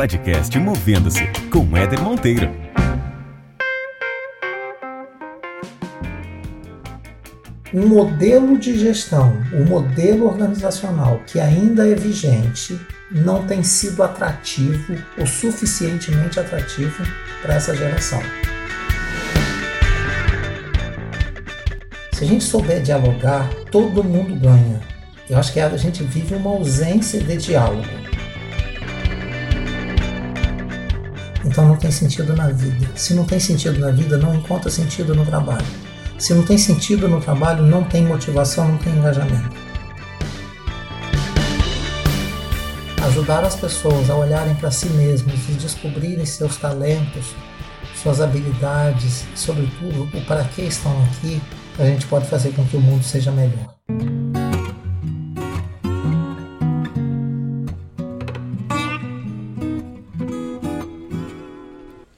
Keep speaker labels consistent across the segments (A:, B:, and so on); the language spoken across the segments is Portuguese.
A: podcast Movendo-se com Éder Monteiro.
B: Um modelo de gestão, um modelo organizacional que ainda é vigente, não tem sido atrativo ou suficientemente atrativo para essa geração. Se a gente souber dialogar, todo mundo ganha. Eu acho que a gente vive uma ausência de diálogo. Então não tem sentido na vida. Se não tem sentido na vida, não encontra sentido no trabalho. Se não tem sentido no trabalho, não tem motivação, não tem engajamento. Ajudar as pessoas a olharem para si mesmos e descobrirem seus talentos, suas habilidades, sobretudo o para que estão aqui, a gente pode fazer com que o mundo seja melhor.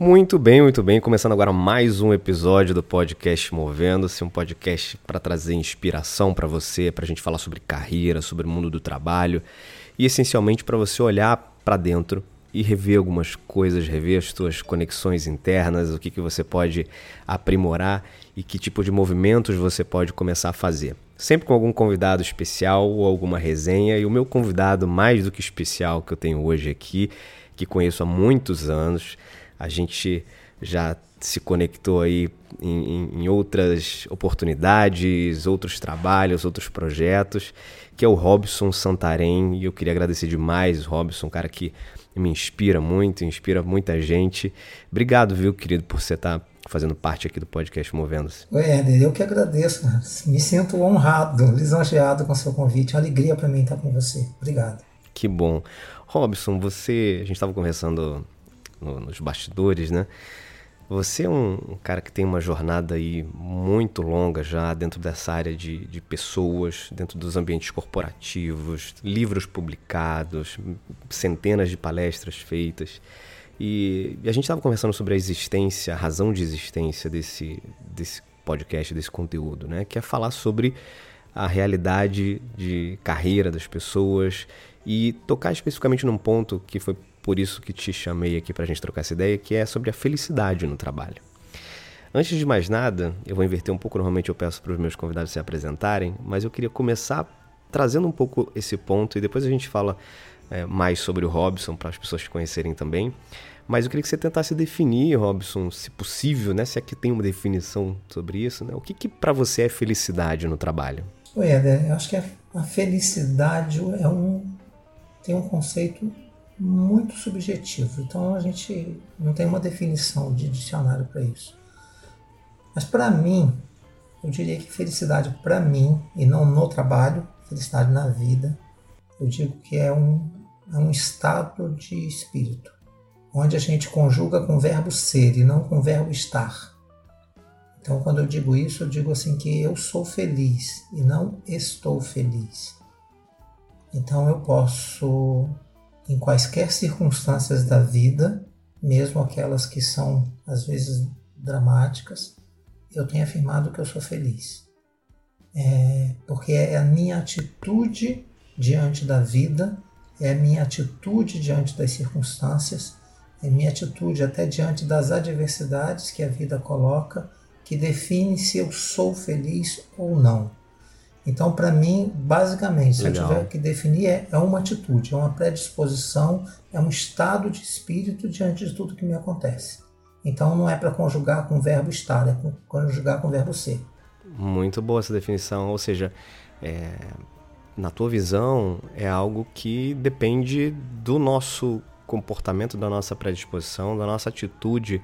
C: Muito bem, muito bem. Começando agora mais um episódio do podcast Movendo-se, um podcast para trazer inspiração para você, para a gente falar sobre carreira, sobre o mundo do trabalho e essencialmente para você olhar para dentro e rever algumas coisas, rever as suas conexões internas, o que, que você pode aprimorar e que tipo de movimentos você pode começar a fazer. Sempre com algum convidado especial ou alguma resenha, e o meu convidado mais do que especial que eu tenho hoje aqui, que conheço há muitos anos, a gente já se conectou aí em, em, outras oportunidades, outros trabalhos, outros projetos, que é o Robson Santarém. E eu queria agradecer demais, Robson, um cara que me inspira muito, inspira muita gente. Obrigado, viu, querido, por você estar fazendo parte aqui do podcast Movendo-se.
B: Éder, eu que agradeço. Me sinto honrado, lisonjeado com o seu convite. É uma alegria para mim estar com você. Obrigado.
C: Que bom. Robson, você, a gente estava conversando no, nos bastidores, né? Você é um, cara que tem uma jornada aí muito longa já dentro dessa área de, de pessoas, dentro dos ambientes corporativos, livros publicados, centenas de palestras feitas. E, e a gente estava conversando sobre a existência, a razão de existência desse, desse podcast, desse conteúdo, né? Que é falar sobre a realidade de carreira das pessoas e tocar especificamente num ponto que foi por isso que te chamei aqui para a gente trocar essa ideia, que é sobre a felicidade no trabalho. Antes de mais nada, eu vou inverter um pouco, normalmente eu peço para os meus convidados se apresentarem, mas eu queria começar trazendo um pouco esse ponto e depois a gente fala é, mais sobre o Robson para as pessoas te conhecerem também. Mas eu queria que você tentasse definir, Robson, se possível, né, se é que tem uma definição sobre isso, né? O que, que para você é felicidade no trabalho?
B: Oi, Eder, eu acho que a felicidade é um tem um conceito muito subjetivo. Então a gente não tem uma definição de dicionário para isso. Mas para mim, eu diria que felicidade para mim, e não no trabalho, felicidade na vida, eu digo que é um, é um estado de espírito, onde a gente conjuga com o verbo ser e não com o verbo estar. Então, quando eu digo isso, eu digo assim que eu sou feliz e não estou feliz. Então, eu posso em quaisquer circunstâncias da vida, mesmo aquelas que são às vezes dramáticas, eu tenho afirmado que eu sou feliz. É, porque é a minha atitude diante da vida, é a minha atitude diante das circunstâncias, é a minha atitude até diante das adversidades que a vida coloca, que define se eu sou feliz ou não. Então, para mim, basicamente, se Legal. eu tiver que definir, é, é uma atitude, é uma predisposição, é um estado de espírito diante de tudo que me acontece. Então, não é para conjugar com o verbo estar, é conjugar com o verbo ser.
C: Muito boa essa definição, ou seja, é, na tua visão, é algo que depende do nosso comportamento, da nossa predisposição, da nossa atitude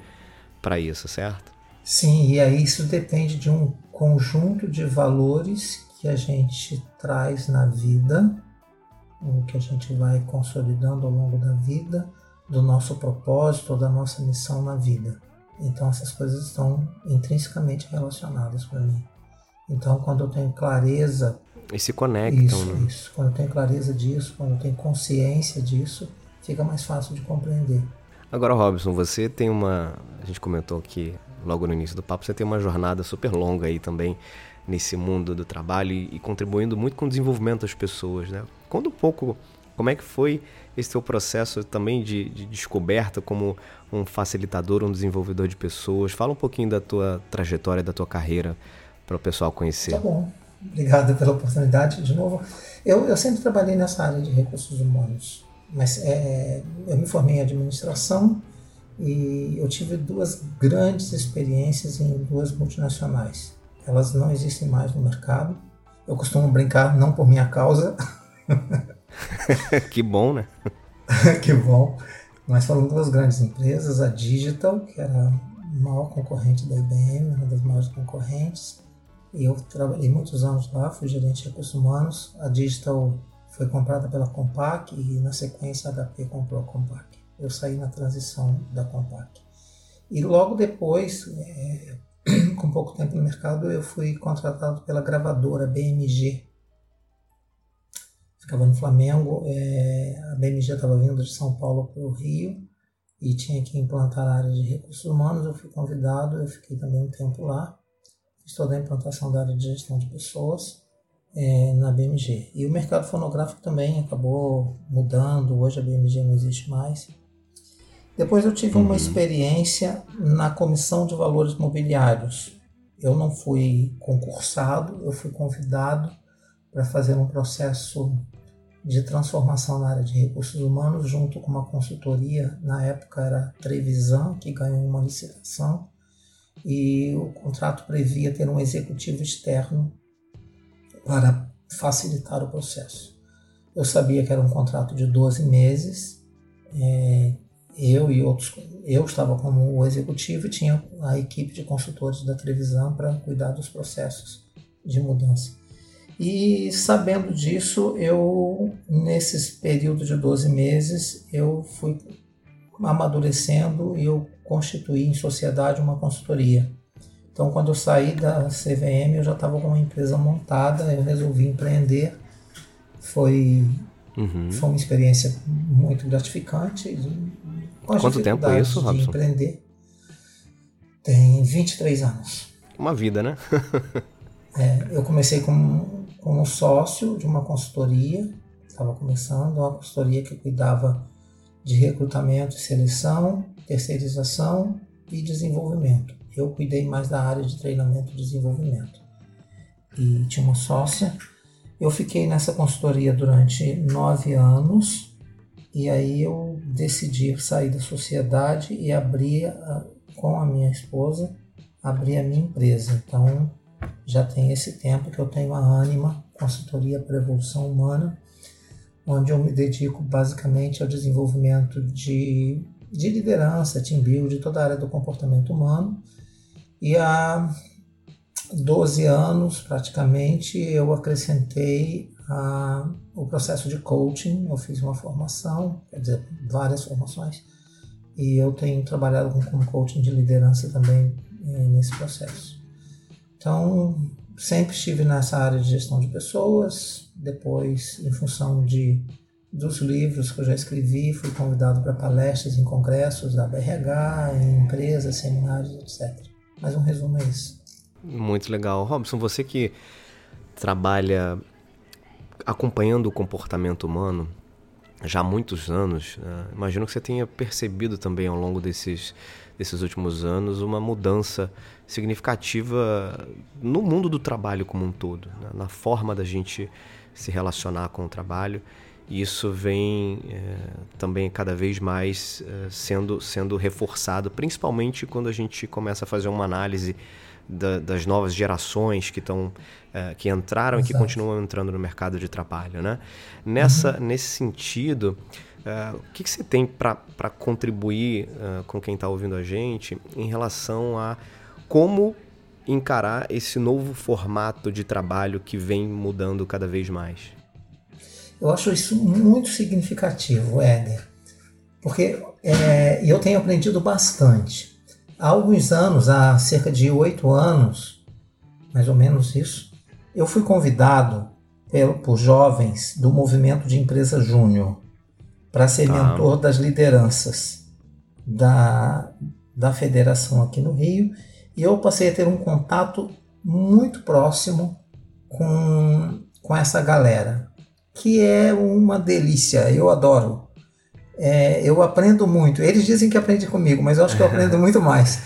C: para isso, certo?
B: Sim, e aí isso depende de um conjunto de valores que a gente traz na vida, o que a gente vai consolidando ao longo da vida, do nosso propósito, da nossa missão na vida. Então essas coisas estão intrinsecamente relacionadas para mim. Então quando eu tenho clareza
C: e se conectam,
B: isso,
C: né?
B: isso. Quando eu tenho clareza disso, quando eu tenho consciência disso, fica mais fácil de compreender.
C: Agora, Robson, você tem uma. A gente comentou aqui logo no início do papo, você tem uma jornada super longa aí também nesse mundo do trabalho e, contribuindo muito com o desenvolvimento das pessoas, né? Conta um pouco Como é que foi esse teu processo também de, de descoberta como um facilitador, um desenvolvedor de pessoas? Fala um pouquinho da tua trajetória, da tua carreira para o pessoal conhecer.
B: Tá bom. Obrigado pela oportunidade de novo. Eu, eu sempre trabalhei nessa área de recursos humanos, mas é, eu me formei em administração e eu tive duas grandes experiências em duas multinacionais. Elas não existem mais no mercado. Eu costumo brincar, não por minha causa.
C: que bom, né?
B: que bom. Mas foram duas grandes empresas, a Digital, que era a maior concorrente da IBM, uma das maiores concorrentes, e eu trabalhei muitos anos lá, fui gerente de recursos humanos. A Digital foi comprada pela Compaq e na sequência a HP comprou a Compaq. Eu saí na transição da Compaq. E logo depois, é, com pouco tempo no mercado, eu fui contratado pela gravadora BMG. Ficava no Flamengo, é, a BMG estava vindo de São Paulo para o Rio e tinha que implantar a área de recursos humanos. Eu fui convidado, eu fiquei também um tempo lá fiz toda a implantação da área de gestão de pessoas é, na BMG. E o mercado fonográfico também acabou mudando, hoje a BMG não existe mais. Depois eu tive uma uhum. experiência na Comissão de Valores Mobiliários. Eu não fui concursado, eu fui convidado para fazer um processo de transformação na área de recursos humanos junto com uma consultoria, na época era Trevisan, que ganhou uma licitação e o contrato previa ter um executivo externo para facilitar o processo. Eu sabia que era um contrato de 12 meses, é, eu e outros, eu estava como o executivo e tinha a equipe de consultores da televisão para cuidar dos processos de mudança. E sabendo disso, eu, nesses períodos de 12 meses, eu fui amadurecendo e eu constituí em sociedade uma consultoria. Então, quando eu saí da CVM, eu já estava com uma empresa montada, eu resolvi empreender. Foi, uhum. foi uma experiência muito gratificante.
C: Quanto tempo é isso, Robson?
B: empreender. Tem 23 anos.
C: Uma vida, né?
B: é, eu comecei como, como sócio de uma consultoria, estava começando, uma consultoria que cuidava de recrutamento e seleção, terceirização e desenvolvimento. Eu cuidei mais da área de treinamento e desenvolvimento. E tinha uma sócia. Eu fiquei nessa consultoria durante nove anos e aí eu decidi sair da sociedade e abrir com a minha esposa abrir a minha empresa. Então já tem esse tempo que eu tenho a Anima, consultoria para evolução humana, onde eu me dedico basicamente ao desenvolvimento de, de liderança, team building, toda a área do comportamento humano. E há 12 anos, praticamente, eu acrescentei a, o processo de coaching. Eu fiz uma formação, quer dizer, várias formações, e eu tenho trabalhado com, com coaching de liderança também é, nesse processo. Então, sempre estive nessa área de gestão de pessoas, depois, em função de dos livros que eu já escrevi, fui convidado para palestras em congressos da BRH, em empresas, seminários, etc. Mas um resumo é isso.
C: Muito legal. Robson, você que trabalha acompanhando o comportamento humano já há muitos anos, né? imagino que você tenha percebido também ao longo desses, desses últimos anos uma mudança significativa no mundo do trabalho como um todo, né? na forma da gente se relacionar com o trabalho. E isso vem é, também cada vez mais é, sendo, sendo reforçado, principalmente quando a gente começa a fazer uma análise da, das novas gerações que estão é, que entraram Exato. e que continuam entrando no mercado de trabalho, né? Nessa uhum. nesse sentido, uh, o que, que, você tem para contribuir uh, com quem está ouvindo a gente em relação a como encarar esse novo formato de trabalho que vem mudando cada vez mais?
B: Eu acho isso muito significativo, Éder, porque é, eu tenho aprendido bastante. Há alguns anos, há cerca de oito anos, mais ou menos isso, eu fui convidado por jovens do movimento de empresa júnior para ser ah. mentor das lideranças da, da federação aqui no Rio e eu passei a ter um contato muito próximo com, com essa galera que é uma delícia, eu adoro. É, eu aprendo muito. Eles dizem que aprende comigo, mas eu acho que eu aprendo muito mais.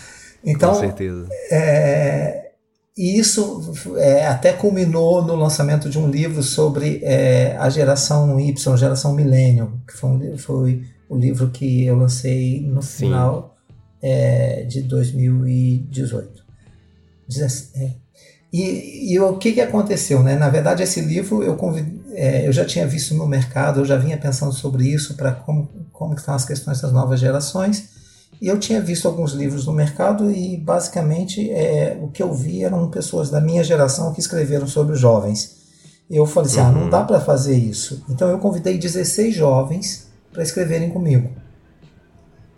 B: Então,
C: Com certeza.
B: É, e isso é, até culminou no lançamento de um livro sobre é, a geração Y, geração Millennium, que foi, um, foi o livro que eu lancei no Sim. final é, de 2018. É. E, e, o que, que aconteceu? Né? Na verdade, esse livro eu, é, eu já tinha visto no mercado, eu já vinha pensando sobre isso, para como, como estão as questões das novas gerações. E eu tinha visto alguns livros no mercado e basicamente é, o que eu vi eram pessoas da minha geração que escreveram sobre os jovens. Eu falei assim: uhum. ah, não uhum. dá para fazer isso. Então eu convidei 16 jovens para escreverem comigo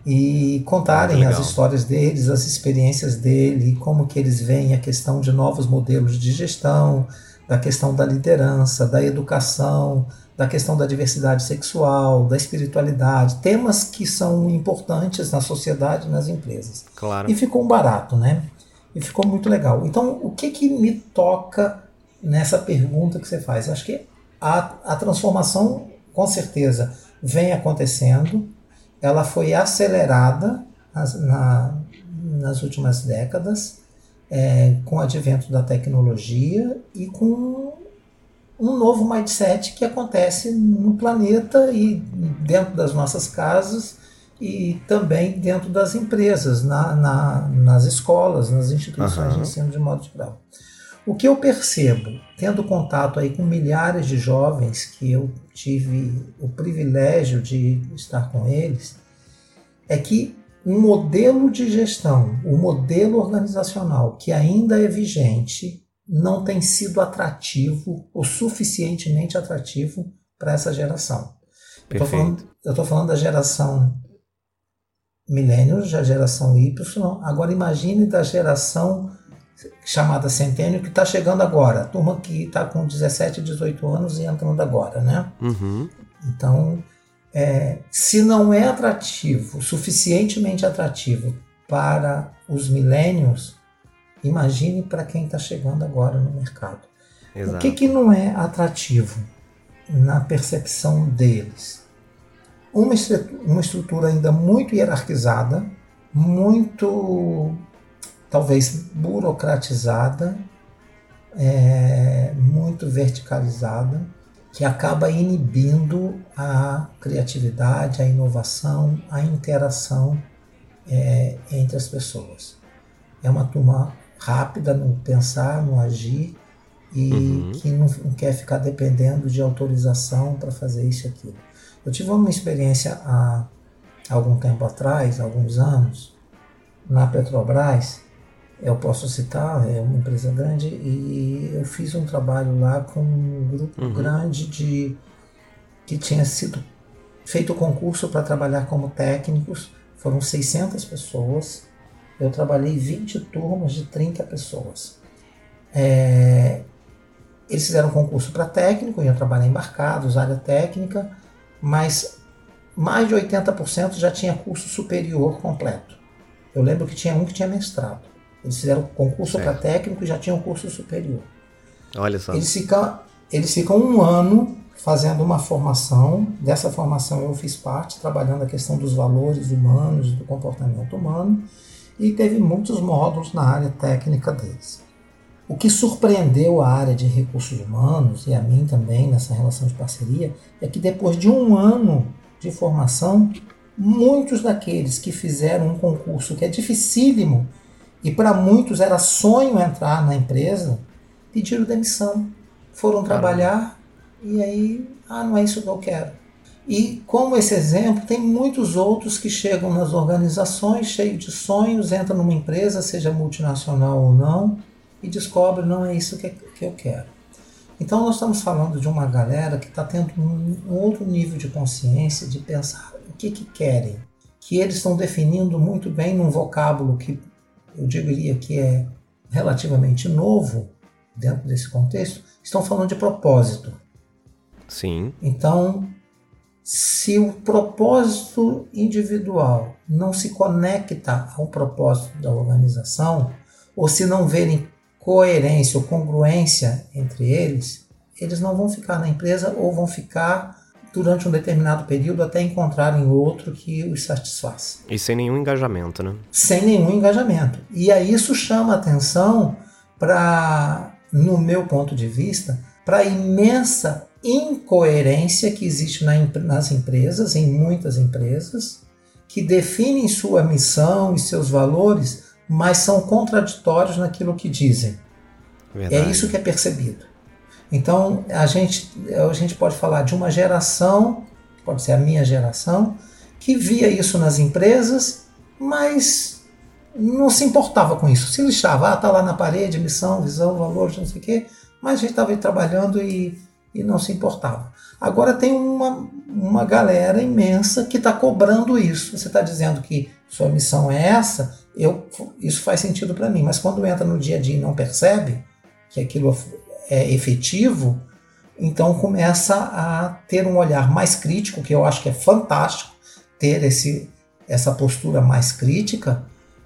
B: e contarem as histórias deles, as experiências dele, como que eles veem a questão de novos modelos de gestão, da questão da liderança, da educação, da questão da diversidade sexual, da espiritualidade, temas que são importantes na sociedade e nas empresas.
C: Claro.
B: E ficou um barato, né? E ficou muito legal. Então, o que que me toca nessa pergunta que você faz? Acho que a, a transformação, com certeza, vem acontecendo. Ela foi acelerada nas, na, nas últimas décadas é, com o advento da tecnologia e com um novo mindset que acontece no planeta e dentro das nossas casas e também dentro das empresas, na, na nas escolas, nas instituições uhum. de ensino de modo geral. O que eu percebo, tendo contato aí com milhares de jovens que eu tive o privilégio de estar com eles, é que um modelo de gestão, o um modelo organizacional que ainda é vigente não tem sido atrativo o suficientemente atrativo para essa geração. Eu estou falando, da geração milênios, da geração Y. Agora imagine da geração chamada centênio que está chegando agora. Turma que está com 17, 18 anos e entrando agora, né?
C: Uhum.
B: Então, é, se não é atrativo, suficientemente atrativo para os milênios, Imagine para quem está chegando agora no mercado. Exato. O que, que não é atrativo na percepção deles? Uma estrutura, uma estrutura ainda muito hierarquizada, muito talvez burocratizada, é, muito verticalizada, que acaba inibindo a criatividade, a inovação, a interação é, entre as pessoas. É uma turma rápida no pensar, no agir e uhum. que não, não, quer ficar dependendo de autorização para fazer isso e aquilo. Eu tive uma experiência há algum tempo atrás, alguns anos, na Petrobras, eu posso citar, é uma empresa grande, e eu fiz um trabalho lá com um grupo uhum. grande de que tinha sido feito o concurso para trabalhar como técnicos, foram 600 pessoas, eu trabalhei 20 turmas de 30 pessoas. É, eles fizeram concurso para técnico, iam trabalhar embarcados, área técnica, mas mais de 80% já tinha curso superior completo. Eu lembro que tinha um que tinha mestrado. Eles fizeram concurso para técnico e já tinham curso superior.
C: Olha só.
B: Eles ficam, eles ficam um ano fazendo uma formação. Dessa formação eu fiz parte, trabalhando a questão dos valores humanos, do comportamento humano e teve muitos módulos na área técnica deles. O que surpreendeu a área de recursos humanos e a mim também nessa relação de parceria é que depois de um ano de formação, muitos daqueles que fizeram um concurso que é dificílimo e para muitos era sonho entrar na empresa, pediram demissão, foram Caramba. trabalhar e aí, ah, não é isso que eu quero. E como esse exemplo, tem muitos outros que chegam nas organizações cheios de sonhos, entram numa empresa, seja multinacional ou não, e descobre não é isso que, que eu quero. Então nós estamos falando de uma galera que está tendo um, um, outro nível de consciência, de pensar o que, que querem, que eles estão definindo muito bem num vocábulo que eu diria que é relativamente novo dentro desse contexto, estão falando de propósito.
C: Sim.
B: Então, se o propósito individual não se conecta ao propósito da organização, ou se não verem coerência ou congruência entre eles, eles não vão ficar na empresa ou vão ficar durante um determinado período até encontrarem outro que os satisfaça.
C: E sem nenhum engajamento, né?
B: Sem nenhum engajamento. E aí isso chama atenção para, no meu ponto de vista, para a imensa incoerência que existe nas empresas, em muitas empresas, que definem sua missão e seus valores, mas são contraditórios naquilo que dizem. É Verdade. É isso que é percebido. Então, a gente, a gente pode falar de uma geração, pode ser a minha geração, que via isso nas empresas, mas não se importava com isso. Se lixava, ah, tá lá na parede, missão, visão, valores, não sei o quê, mas a gente estava trabalhando e, e não se importava. Agora tem uma, uma galera imensa que está cobrando isso. Você está dizendo que sua missão é essa, eu, isso faz sentido para mim, mas quando entra no dia a dia e não percebe que aquilo é efetivo, então começa a ter um olhar mais crítico, que eu acho que é fantástico ter esse, essa postura mais crítica.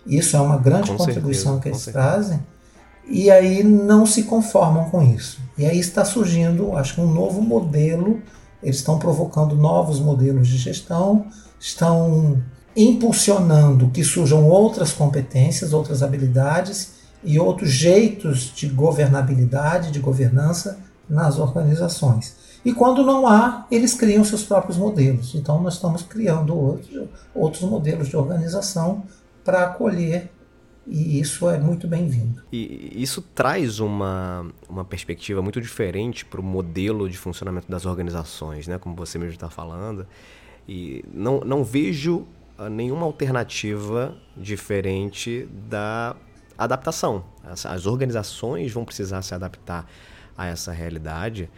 B: Isso é uma grande com contribuição certeza, que eles trazem. E aí não se conformam com isso. E aí está surgindo, acho que um novo modelo. Eles estão provocando novos modelos de gestão, estão impulsionando que surjam outras competências, outras habilidades e outros jeitos de governabilidade, de governança nas organizações. E quando não há, eles criam seus próprios modelos. Então, nós estamos criando outros, outros modelos de organização para acolher, e isso é muito bem-vindo.
C: E isso traz uma, uma perspectiva muito diferente para o modelo de funcionamento das organizações, né? como você mesmo está falando. E não, não vejo ah, nenhuma alternativa diferente da adaptação. As, as organizações vão precisar se adaptar a essa realidade.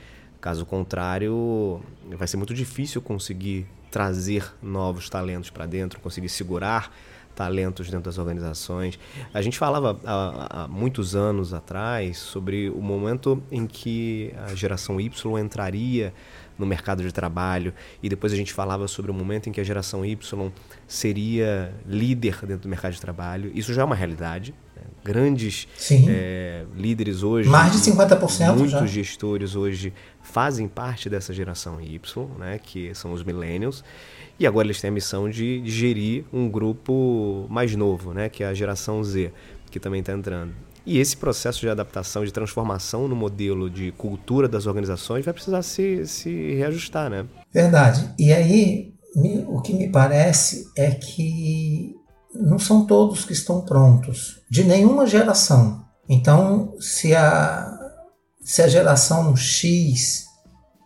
C: Caso contrário, vai ser muito difícil conseguir trazer novos talentos para dentro, conseguir segurar talentos dentro das organizações. A gente falava há, há, muitos anos atrás sobre o momento em que a geração Y entraria no mercado de trabalho e depois a gente falava sobre o momento em que a geração Y seria líder dentro do mercado de trabalho. Isso já é uma realidade grandes é, líderes hoje.
B: Mais de 50%.
C: Muitos
B: já.
C: gestores hoje fazem parte dessa geração Y, né, que são os millennials. E agora eles têm a missão de, de gerir um grupo mais novo, né, que é a geração Z, que também está entrando. E esse processo de adaptação, de transformação no modelo de cultura das organizações vai precisar se, se reajustar, né?
B: Verdade. E aí, o que me parece é que não são todos que estão prontos, de nenhuma geração. Então, se a, se a geração X,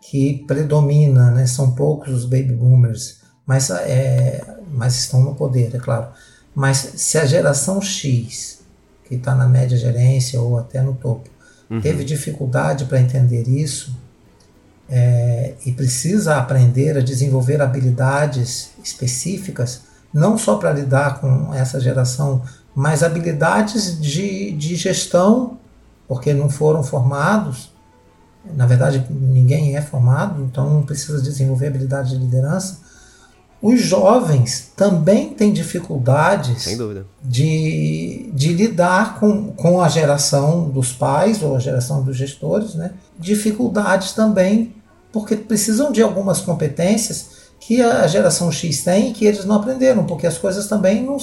B: que predomina, né, são poucos os baby boomers, mas, é, mas estão no poder, é claro. Mas se a geração X, que está na média gerência ou até no topo, uhum. teve dificuldade para entender isso é, e precisa aprender a desenvolver habilidades específicas, não só para lidar com essa geração, mas habilidades de, de gestão, porque não foram formados. Na verdade, ninguém é formado, então não precisa desenvolver habilidade de liderança. Os jovens também têm dificuldades de, de lidar com, com a geração dos pais ou a geração dos gestores, né? dificuldades também, porque precisam de algumas competências que a geração X tem e que eles não aprenderam, porque as coisas também não,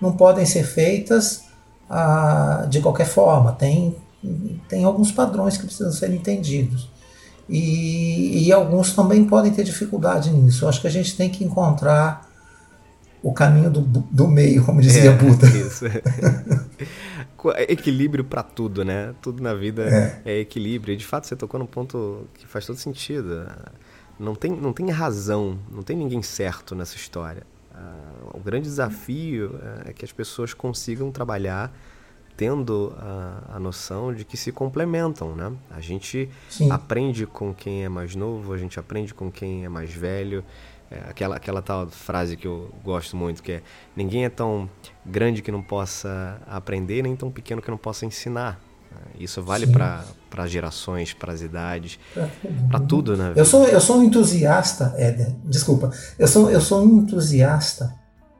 B: não podem ser feitas ah, de qualquer forma. Tem, tem alguns padrões que precisam ser entendidos. E, e alguns também podem ter dificuldade nisso. Eu acho que a gente tem que encontrar o caminho do, do meio, como dizia é, Buda. Isso.
C: equilíbrio para tudo, né? Tudo na vida é. é. equilíbrio. E de fato você tocou num ponto que faz todo sentido. Não tem, não tem razão, não tem ninguém certo nessa história. Uh, o grande desafio uh, é que as pessoas consigam trabalhar tendo a, a noção de que se complementam, né? A gente Sim. aprende com quem é mais novo, a gente aprende com quem é mais velho. É, aquela, aquela tal frase que eu gosto muito, que é ninguém é tão grande que não possa aprender, nem tão pequeno que não possa ensinar. Isso vale para gerações, para as idades, para tudo, né?
B: Eu sou, eu sou um entusiasta, Éder, desculpa, eu sou, eu sou um entusiasta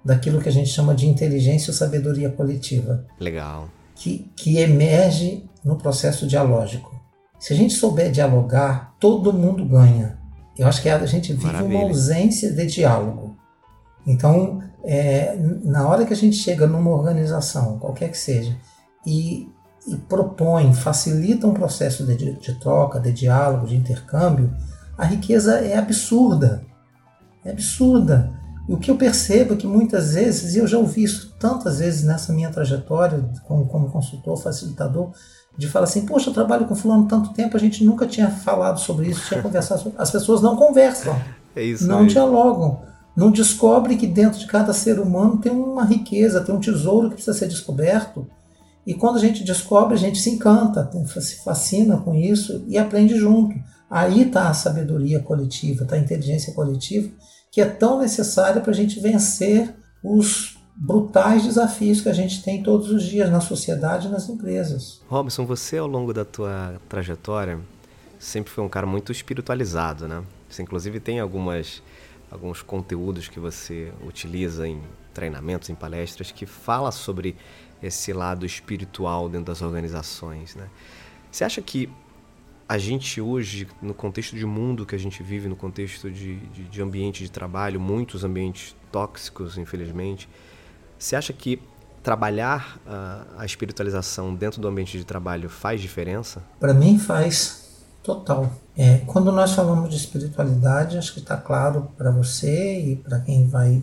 B: daquilo que a gente chama de inteligência ou sabedoria coletiva.
C: Legal.
B: Que, que emerge no processo dialógico. Se a gente souber dialogar, todo mundo ganha. Eu acho que a gente vive Maravilha. uma ausência de diálogo. Então, é, na hora que a gente chega numa organização, qualquer que seja, e, e propõe, facilita um processo de, de, troca, de diálogo, de intercâmbio, a riqueza é absurda. É absurda. E o que eu percebo é que muitas vezes, e eu já ouvi isso tantas vezes nessa minha trajetória como, como consultor, facilitador, de falar assim, poxa, eu trabalho com fulano tanto tempo, a gente nunca tinha falado sobre isso, tinha conversado sobre... As pessoas não conversam,
C: é isso
B: não dialogam, não descobrem que dentro de cada ser humano tem uma riqueza, tem um tesouro que precisa ser descoberto. E quando a gente descobre, a gente se encanta, se fascina com isso e aprende junto. Aí está a sabedoria coletiva, está a inteligência coletiva, que é tão necessária para a gente vencer os brutais desafios que a gente tem todos os dias na sociedade e nas empresas.
C: Robson, você ao longo da tua trajetória sempre foi um cara muito espiritualizado, né? Você inclusive tem algumas alguns conteúdos que você utiliza em treinamentos, em palestras que fala sobre esse lado espiritual dentro das organizações, né? Você acha que a gente hoje, no contexto de mundo que a gente vive, no contexto de, de, de ambiente de trabalho, muitos ambientes tóxicos, infelizmente, você acha que trabalhar a, a espiritualização dentro do ambiente de trabalho faz diferença?
B: Para mim faz total. É, quando nós falamos de espiritualidade, acho que está claro para você e para quem vai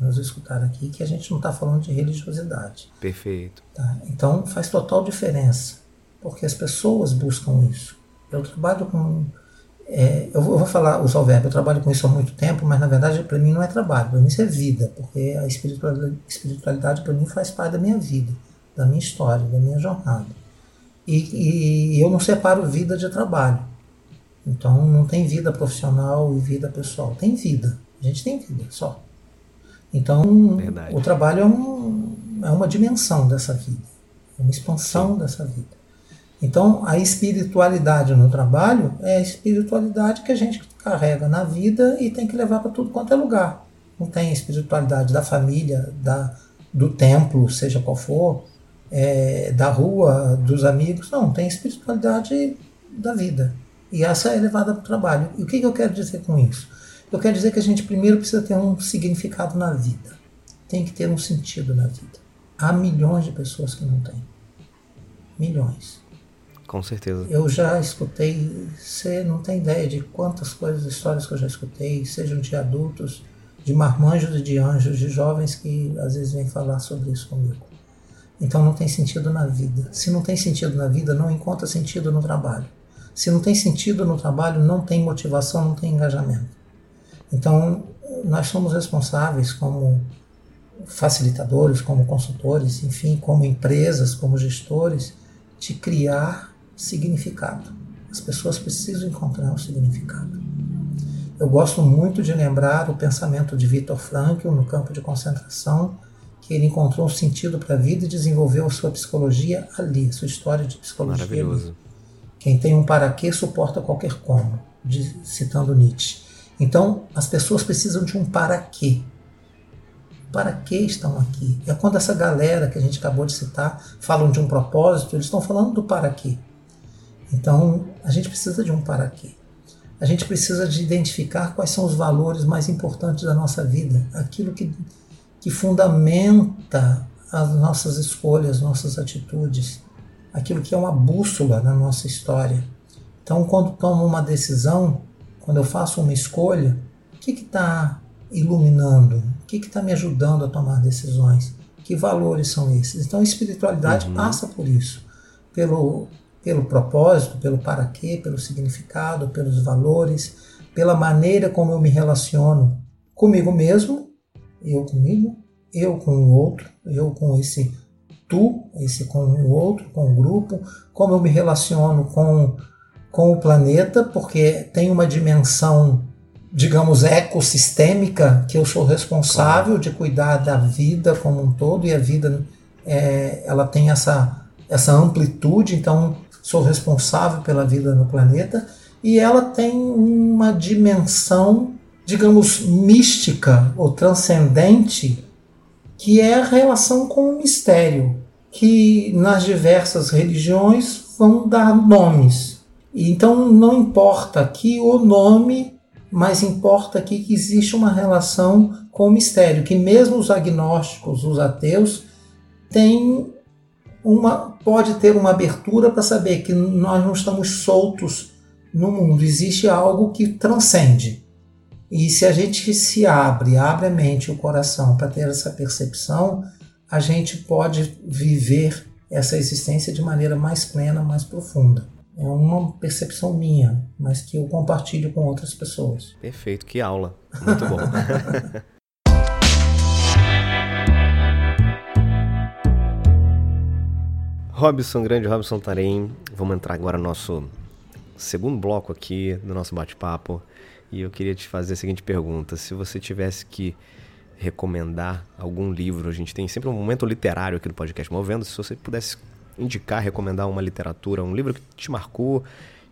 B: nos escutar aqui que a gente não está falando de religiosidade.
C: Perfeito.
B: Tá? Então faz total diferença, porque as pessoas buscam isso. Eu trabalho com é, eu, vou, eu, vou, falar, usar o verbo, eu trabalho com isso há muito tempo, mas na verdade para mim não é trabalho, para mim isso é vida, porque a espiritualidade, espiritualidade para mim faz parte da minha vida, da minha história, da minha jornada. E, e, eu não separo vida de trabalho. Então não tem vida profissional e vida pessoal, tem vida. A gente tem vida só. Então verdade. o trabalho é, um, é uma dimensão dessa vida, é uma expansão Sim. dessa vida. Então, a espiritualidade no trabalho é a espiritualidade que a gente carrega na vida e tem que levar para tudo quanto é lugar. Não tem a espiritualidade da família, da, do templo, seja qual for, é, da rua, dos amigos. Não, tem a espiritualidade da vida. E essa é levada para o trabalho. E o que, que eu quero dizer com isso? Eu quero dizer que a gente primeiro precisa ter um significado na vida. Tem que ter um sentido na vida. Há milhões de pessoas que não têm. Milhões.
C: Com certeza.
B: Eu já escutei, você não tem ideia de quantas coisas, histórias que eu já escutei, sejam de adultos, de marmanjos e de anjos, de jovens que às vezes vêm falar sobre isso comigo. Então não tem sentido na vida. Se não tem sentido na vida, não encontra sentido no trabalho. Se não tem sentido no trabalho, não tem motivação, não tem engajamento. Então, nós somos responsáveis como facilitadores, como consultores, enfim, como empresas, como gestores, de criar significado. As pessoas precisam encontrar um significado. Eu gosto muito de lembrar o pensamento de Viktor Frankl no campo de concentração, que ele encontrou um sentido para a vida e desenvolveu a sua psicologia ali, a sua história de psicologia.
C: Maravilhoso.
B: Ali. Quem tem um para quê suporta qualquer como, de, citando Nietzsche. Então, as pessoas precisam de um para quê. Para que estão aqui? É quando essa galera que a gente acabou de citar falam de um propósito, eles estão falando do para quê. Então, a gente precisa de um para quê. A gente precisa de identificar quais são os valores mais importantes da nossa vida, aquilo que, que fundamenta as nossas escolhas, nossas atitudes, aquilo que é uma bússola na nossa história. Então, quando tomo uma decisão, quando eu faço uma escolha, o que está iluminando? O que está me ajudando a tomar decisões? Que valores são esses? Então, a espiritualidade uhum. passa por isso, pelo pelo propósito, pelo para quê, pelo significado, pelos valores, pela maneira como eu me relaciono comigo mesmo, eu comigo, eu com o outro, eu com esse tu, esse com o outro, com o grupo, como eu me relaciono com, com o planeta, porque tem uma dimensão, digamos, ecossistêmica que eu sou responsável de cuidar da vida como um todo e a vida é, ela tem essa, essa amplitude, então sou responsável pela vida no planeta, e ela tem uma dimensão, digamos, mística ou transcendente, que é a relação com o mistério, que nas diversas religiões vão dar nomes. Então não importa aqui o nome, mas importa aqui que existe uma relação com o mistério, que mesmo os agnósticos, os ateus, têm uma, pode ter uma abertura para saber que nós não estamos soltos no mundo, existe algo que transcende. E se a gente se abre, abre a mente e o coração para ter essa percepção, a gente pode viver essa existência de maneira mais plena, mais profunda. É uma percepção minha, mas que eu compartilho com outras pessoas.
C: Perfeito, que aula. Muito bom. Robson, grande Robson Tarém. Vamos entrar agora no nosso segundo bloco aqui do nosso bate-papo. E eu queria te fazer a seguinte pergunta: se você tivesse que recomendar algum livro, a gente tem sempre um momento literário aqui no podcast Movendo, se você pudesse indicar, recomendar uma literatura, um livro que te marcou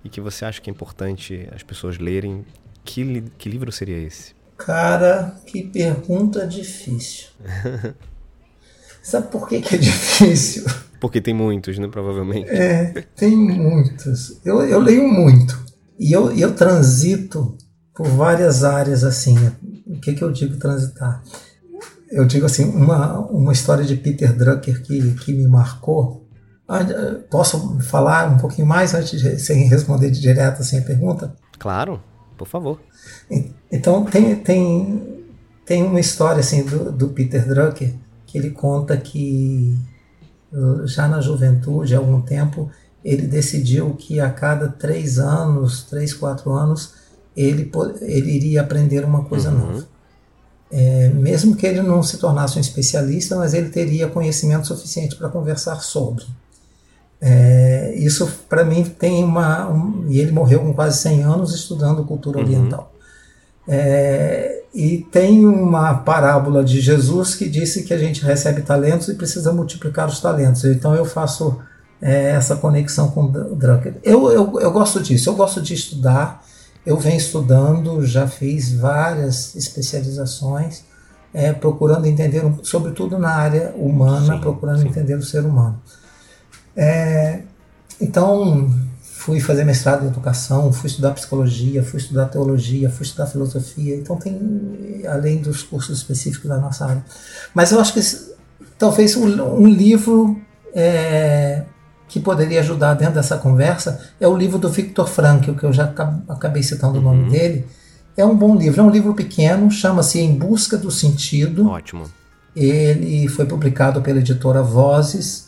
C: e que você acha que é importante as pessoas lerem, que, que livro seria esse?
B: Cara, que pergunta difícil. Sabe por que, que é difícil?
C: Porque tem muitos, né? Provavelmente.
B: É, tem muitos. Eu, eu leio muito. E eu, eu transito por várias áreas assim. O que, que eu digo transitar? Eu digo assim, uma, uma história de Peter Drucker que, que me marcou. Ah, posso falar um pouquinho mais antes de sem responder de direto assim a pergunta?
C: Claro, por favor.
B: Então tem, tem, tem uma história assim do, do Peter Drucker que ele conta que já na juventude, há algum tempo, ele decidiu que a cada três anos, três, quatro anos, ele, ele iria aprender uma coisa uhum. nova. É, mesmo que ele não se tornasse um especialista, mas ele teria conhecimento suficiente para conversar sobre. É, isso, para mim, tem uma. Um, e ele morreu com quase 100 anos estudando cultura uhum. oriental. É, e tem uma parábola de Jesus que disse que a gente recebe talentos e precisa multiplicar os talentos. Então eu faço é, essa conexão com o Drucker. Eu, eu, eu gosto disso, eu gosto de estudar. Eu venho estudando, já fiz várias especializações, é, procurando entender, sobretudo na área humana, sim, procurando sim. entender o ser humano. É, então, fui fazer mestrado em educação, fui estudar psicologia, fui estudar teologia, fui estudar filosofia, então tem além dos cursos específicos da nossa área. Mas eu acho que talvez um, um livro é, que poderia ajudar dentro dessa conversa é o livro do Viktor Frankl, que eu já acabei citando o nome uhum. dele. É um bom livro, é um livro pequeno, chama-se Em Busca do Sentido.
C: Ótimo.
B: Ele foi publicado pela editora Vozes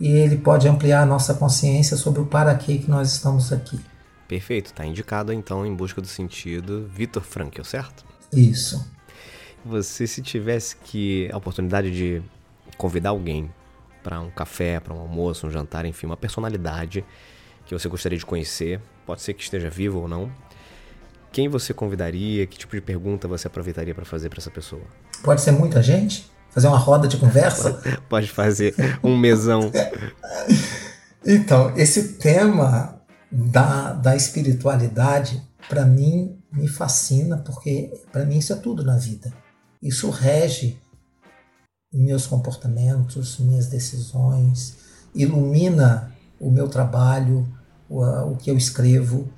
B: e ele pode ampliar a nossa consciência sobre o para que que nós estamos aqui.
C: Perfeito, está indicado então em busca do sentido Vitor Frankl, certo?
B: Isso.
C: Você se tivesse que a oportunidade de convidar alguém para um café, para um almoço, um jantar, enfim, uma personalidade que você gostaria de conhecer, pode ser que esteja vivo ou não, quem você convidaria? Que tipo de pergunta você aproveitaria para fazer para essa pessoa?
B: Pode ser muita gente? Fazer uma roda de conversa?
C: Pode fazer um mesão.
B: então, esse tema da, da espiritualidade, para mim, me fascina, porque para mim isso é tudo na vida. Isso rege meus comportamentos, minhas decisões, ilumina o meu trabalho, o, o que eu escrevo.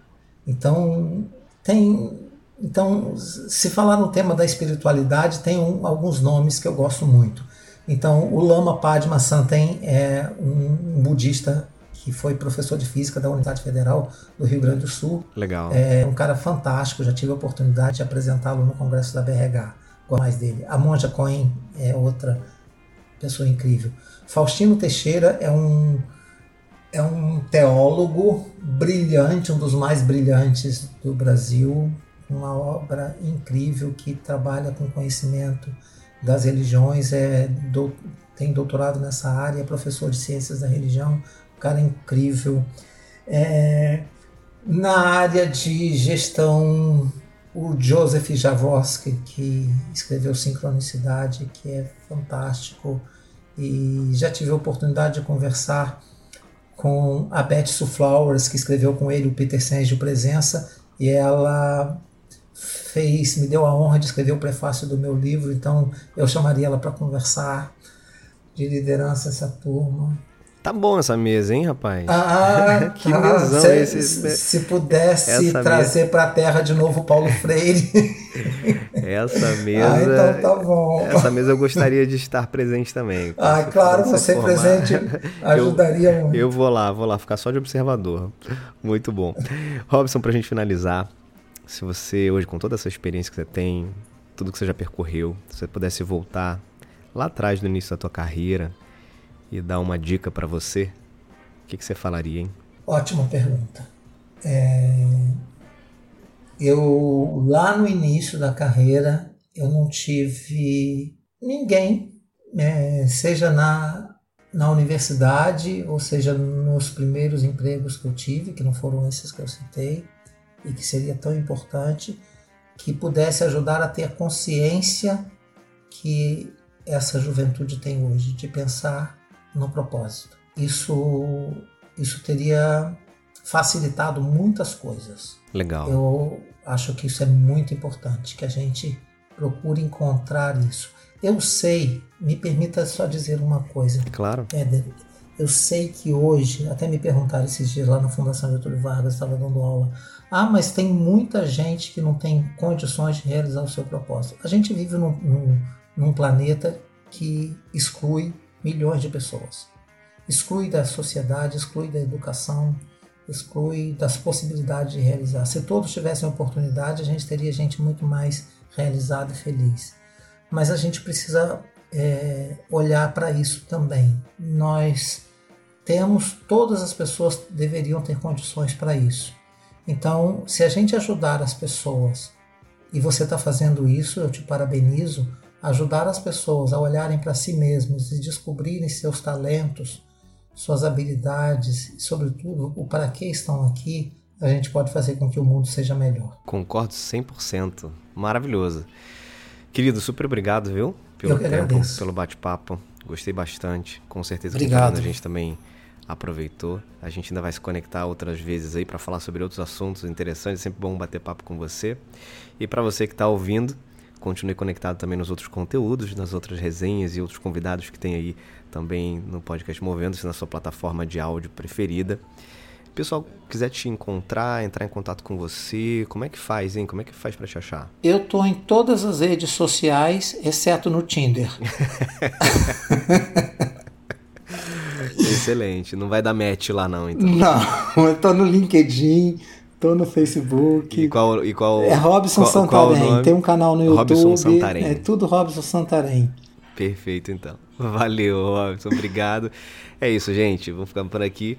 B: Então, tem então, se falar no tema da espiritualidade, tem um, alguns nomes que eu gosto muito. Então, o Lama Padma Santen é um, budista que foi professor de física da Universidade Federal do Rio Grande do Sul.
C: Legal.
B: É um cara fantástico, já tive a oportunidade de apresentá-lo no congresso da BRH. Gosto mais dele. A Monja Cohen é outra pessoa incrível. Faustino Teixeira é um é um teólogo brilhante, um dos mais brilhantes do Brasil, uma obra incrível que trabalha com conhecimento das religiões, é, do, tem doutorado nessa área, é professor de ciências da religião, um cara incrível. É, na área de gestão, o Joseph Jaworski, que escreveu Sincronicidade, que é fantástico, e já tive a oportunidade de conversar com a Beth Flowers, que escreveu com ele o Peter Senge Presença, e ela fez, me deu a honra de escrever o prefácio do meu livro, então eu chamaria ela para conversar de liderança essa turma.
C: Tá bom essa mesa, hein, rapaz?
B: Ah, que tá. mesão se, esse. Se pudesse trazer mesa... para a terra de novo Paulo Freire.
C: essa mesa. Ah,
B: então tá bom.
C: Essa mesa eu gostaria de estar presente também.
B: Ah, claro, você formar. presente ajudaria
C: eu,
B: muito.
C: Eu vou lá, vou lá ficar só de observador. Muito bom. Robson, para a gente finalizar, se você hoje com toda essa experiência que você tem, tudo que você já percorreu, se você pudesse voltar lá atrás no início da tua carreira e dar uma dica para você, o que, que, você falaria, hein?
B: Ótima pergunta. É... Eu, lá no início da carreira, eu não tive ninguém, é, seja na, na universidade, ou seja, nos primeiros empregos que eu tive, que não foram esses que eu citei, e que seria tão importante, que pudesse ajudar a ter consciência que essa juventude tem hoje, de pensar no propósito. Isso, isso teria facilitado muitas coisas.
C: Legal.
B: Eu acho que isso é muito importante, que a gente procure encontrar isso. Eu sei, me permita só dizer uma coisa.
C: Claro.
B: Éder, eu sei que hoje, até me perguntaram esses dias lá na Fundação Getúlio Vargas, estava dando aula. Ah, mas tem muita gente que não tem condições de realizar o seu propósito. A gente vive num, num, num planeta que exclui milhões de pessoas. Exclui da sociedade, exclui da educação, exclui das possibilidades de realizar. Se todos tivessem oportunidade, a gente teria gente muito mais realizada e feliz. Mas a gente precisa é, olhar para isso também. Nós temos, todas as pessoas deveriam ter condições para isso. Então, se a gente ajudar as pessoas, e você está fazendo isso, eu te parabenizo, ajudar as pessoas a olharem para si mesmos e descobrirem seus talentos, suas habilidades e, sobretudo, o para que estão aqui, a gente pode fazer com que o mundo seja melhor.
C: Concordo 100%. Maravilhoso. Querido, super obrigado, viu? Pelo tempo, pelo bate-papo. Gostei bastante. Com certeza
B: obrigado.
C: a gente também aproveitou. A gente ainda vai se conectar outras vezes aí para falar sobre outros assuntos interessantes. É sempre bom bater papo com você. E para você que está ouvindo, Continue conectado também nos outros conteúdos, nas outras resenhas e outros convidados que tem aí também no podcast Movendo-se na sua plataforma de áudio preferida. Pessoal, quiser te encontrar, entrar em contato com você, como é que faz, hein? Como é que faz para te achar?
B: Eu tô em todas as redes sociais, exceto no Tinder.
C: Excelente. Não vai dar match lá não, então.
B: Não, eu tô no LinkedIn, Tô no Facebook.
C: E qual, e qual
B: É Robson
C: qual,
B: Santarém. Qual Tem um canal no YouTube.
C: Robson Santarém.
B: É tudo Robson Santarém.
C: Perfeito, então. Valeu, Robson. Obrigado. É isso, gente. Vamos ficar por aqui.